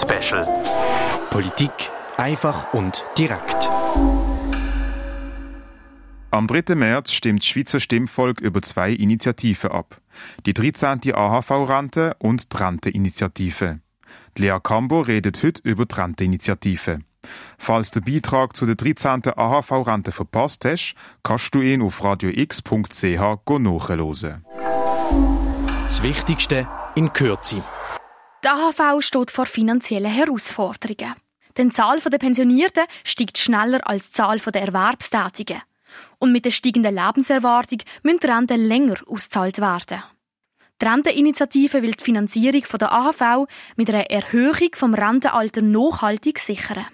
Special. Politik einfach und direkt. Am 3. März stimmt das Schweizer Stimmvolk über zwei Initiativen ab. Die 13. AHV-Rente und die Rente-Initiative. Lea Cambo redet heute über die Rente-Initiative. Falls du den Beitrag zu der 13. AHV-Rente verpasst hast, kannst du ihn auf radiox.ch nachhören. Das Wichtigste in Kürze. Die AHV steht vor finanziellen Herausforderungen. Denn die Zahl der Pensionierten steigt schneller als die Zahl der Erwerbstätigen. Und mit der steigenden Lebenserwartung müssen die Renten länger ausgezahlt werden. Die Renteninitiative will die Finanzierung der AHV mit einer Erhöhung vom Rentenalter nachhaltig sichern.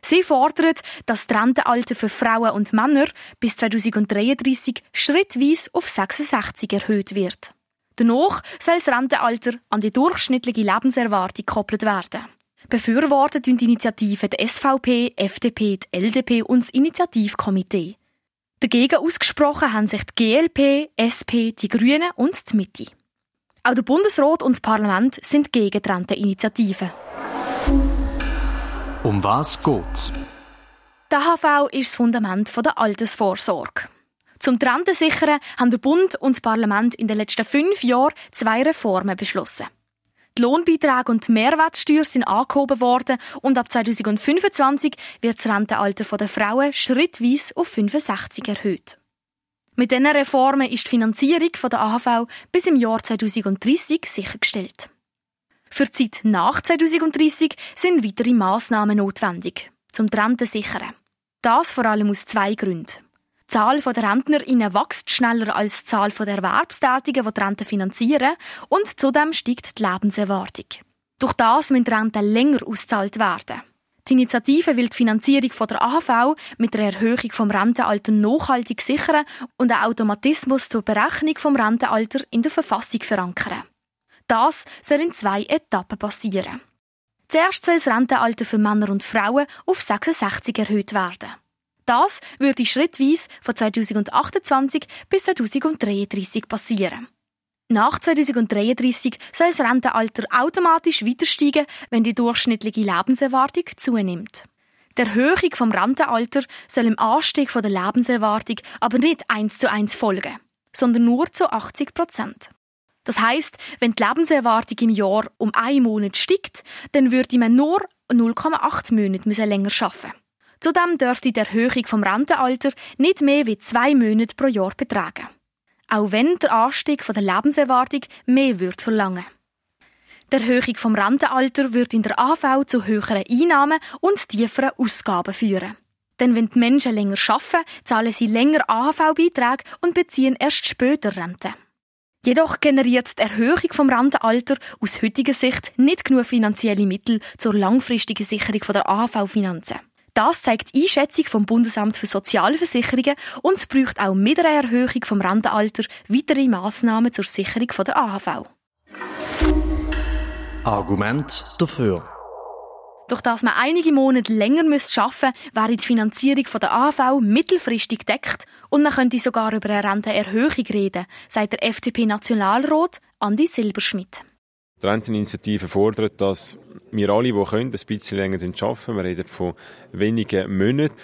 Sie fordert, dass das Rentenalter für Frauen und Männer bis 2033 schrittweise auf 66 erhöht wird. Danach soll das Rentenalter an die durchschnittliche Lebenserwartung gekoppelt werden. Befürwortet die Initiative die SVP, FDP, die LDP und das Initiativkomitee. Dagegen ausgesprochen haben sich die GLP, SP, die Grünen und die Mitte. Auch der Bundesrat und das Parlament sind gegen die Renteninitiative. Um was geht's? Der HV ist das Fundament der Altersvorsorge. Zum Rente sichern haben der Bund und das Parlament in den letzten fünf Jahren zwei Reformen beschlossen. Die Lohnbeiträge und die Mehrwertsteuer sind angehoben worden und ab 2025 wird das Rentenalter der Frauen schrittweise auf 65 erhöht. Mit diesen Reformen ist die Finanzierung der AHV bis im Jahr 2030 sichergestellt. Für die Zeit nach 2030 sind weitere Massnahmen notwendig, zum Rente sichern. Das vor allem aus zwei Gründen. Die Zahl der RentnerInnen wächst schneller als die Zahl der Erwerbstätigen, die die Rente finanzieren, und zudem steigt die Lebenserwartung. Durch das müssen Renten länger ausgezahlt werden. Die Initiative will die Finanzierung der AHV mit der Erhöhung vom Rentenalter nachhaltig sichern und einen Automatismus zur Berechnung vom Rentenalter in der Verfassung verankern. Das soll in zwei Etappen passieren. Zuerst soll das Rentenalter für Männer und Frauen auf 66 erhöht werden. Das würde schrittweise von 2028 bis 2033 passieren. Nach 2033 soll das Rentenalter automatisch weiter steigen, wenn die durchschnittliche Lebenserwartung zunimmt. Die Erhöhung vom Rentenalter soll im Anstieg der Lebenserwartung aber nicht eins zu eins folgen, sondern nur zu 80 Prozent. Das heißt, wenn die Lebenserwartung im Jahr um einen Monat steigt, dann würde man nur 0,8 Monate länger arbeiten. Zudem dürfte die Erhöhung vom Rentenalter nicht mehr wie zwei Monate pro Jahr betragen. Auch wenn der Anstieg der Lebenserwartung mehr wird verlangen. Die Erhöhung vom Rentenalter wird in der AV zu höheren Einnahmen und tieferen Ausgaben führen. Denn wenn die Menschen länger arbeiten, zahlen sie länger AHV-Beiträge und beziehen erst später Rente. Jedoch generiert die Erhöhung vom Rentenalter aus heutiger Sicht nicht genug finanzielle Mittel zur langfristigen Sicherung der AHV-Finanzen. Das zeigt die Einschätzung vom Bundesamt für Sozialversicherungen und es braucht auch mit einer Erhöhung vom Rentenalter weitere Massnahmen zur Sicherung der AHV. Argument dafür. Durch das man einige Monate länger arbeiten müsste, wäre die Finanzierung der AHV mittelfristig deckt und man könnte sogar über eine Rentenerhöhung reden, sagt der FDP-Nationalrat Andi Silberschmidt. Die Renteninitiative fordert, dass wir alle, die können, ein bisschen länger arbeiten. Wir reden von wenigen Monaten.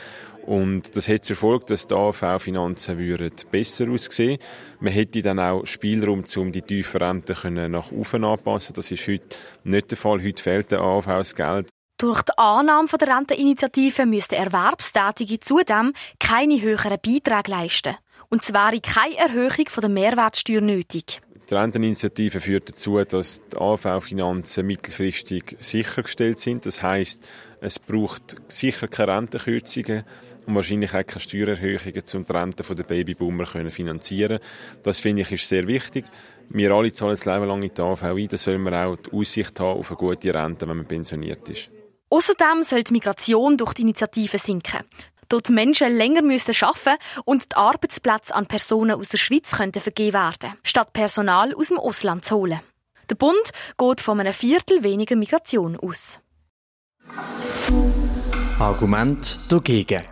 Und das hat zur Folge, dass die AV-Finanzen besser aussehen Man hätte dann auch Spielraum, um die tiefen Renten nach oben anpassen. Das ist heute nicht der Fall. Heute fehlt der AV das Geld. Durch die Annahme der Renteninitiative müssten Erwerbstätige zudem keine höheren Beiträge leisten. Und es wäre keine Erhöhung der Mehrwertsteuer nötig. Die Renteninitiative führt dazu, dass die AV-Finanzen mittelfristig sichergestellt sind. Das heißt, es braucht sicher keine Rentenkürzungen und wahrscheinlich auch keine Steuererhöhungen, um die Rente der Babyboomer zu finanzieren. Das finde ich ist sehr wichtig. Wir alle zahlen das Leben lang in die AV ein, dann sollen wir auch die Aussicht haben auf eine gute Rente, wenn man pensioniert ist. Außerdem soll die Migration durch die Initiative sinken. Dort Menschen länger müssen arbeiten und die Arbeitsplätze an Personen aus der Schweiz könnten vergeben werden, statt Personal aus dem Ausland zu holen. Der Bund geht von einem Viertel weniger Migration aus. Argument dagegen.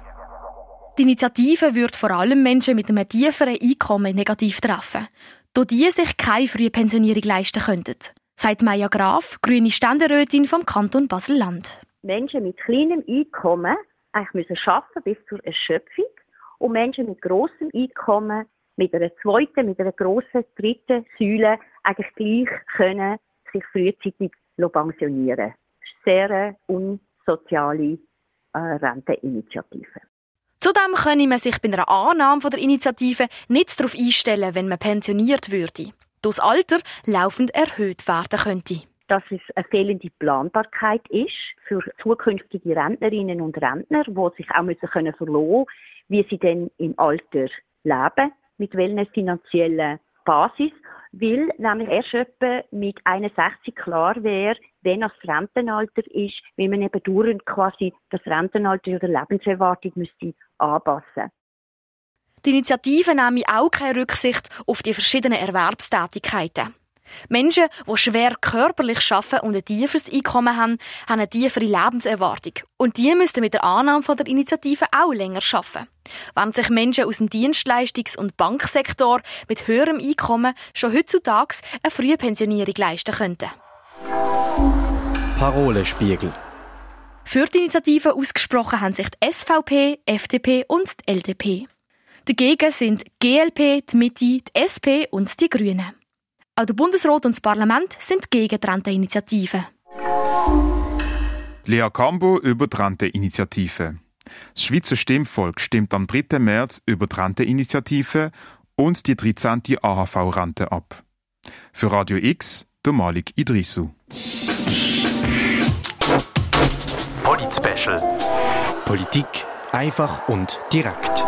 Die Initiative wird vor allem Menschen mit einem tieferen Einkommen negativ treffen, da die sich keine frühe Pensionierung leisten könnten. sagt Maya Graf, grüne Ständerätin vom Kanton Basel-Land. Menschen mit kleinem Einkommen eigentlich müssen arbeiten bis zur Erschöpfung und Menschen mit grossem Einkommen mit einer zweiten, mit einer grossen dritten Säule eigentlich gleich können sich frühzeitig pensionieren. Ist eine sehr unsoziale äh, Renteninitiative. Zudem könne man sich bei einer Annahme der Initiative nicht darauf einstellen, wenn man pensioniert würde. Das Alter laufend erhöht werden könnte. Dass es eine fehlende Planbarkeit ist für zukünftige Rentnerinnen und Rentner, die sich auch müssen können verlassen wie sie denn im Alter leben, mit welcher finanziellen Basis weil nämlich erst etwa mit 61 klar wäre, wenn das Rentenalter ist, wie man eben dauernd quasi das Rentenalter oder Lebenserwartung müsste anpassen. Die Initiative nehme auch keine Rücksicht auf die verschiedenen Erwerbstätigkeiten. Menschen, die schwer körperlich arbeiten und ein tieferes Einkommen haben, haben eine tiefere Lebenserwartung. Und die müssten mit der Annahme der Initiative auch länger arbeiten. Wenn sich Menschen aus dem Dienstleistungs- und Banksektor mit höherem Einkommen schon heutzutage eine frühe Pensionierung leisten könnten. Parolespiegel. Für die Initiative ausgesprochen haben sich die SVP, FDP und die LDP. Dagegen sind die GLP, die Mitte, die SP und die Grünen. Auch der Bundesrat und das Parlament sind gegen die Renteninitiative. Lea Cambo über die Renteninitiative. Das Schweizer Stimmvolk stimmt am 3. März über die Renteninitiative und die 13. AHV-Rente ab. Für Radio X, der Malik Idrisu. Polit Special. Politik einfach und direkt.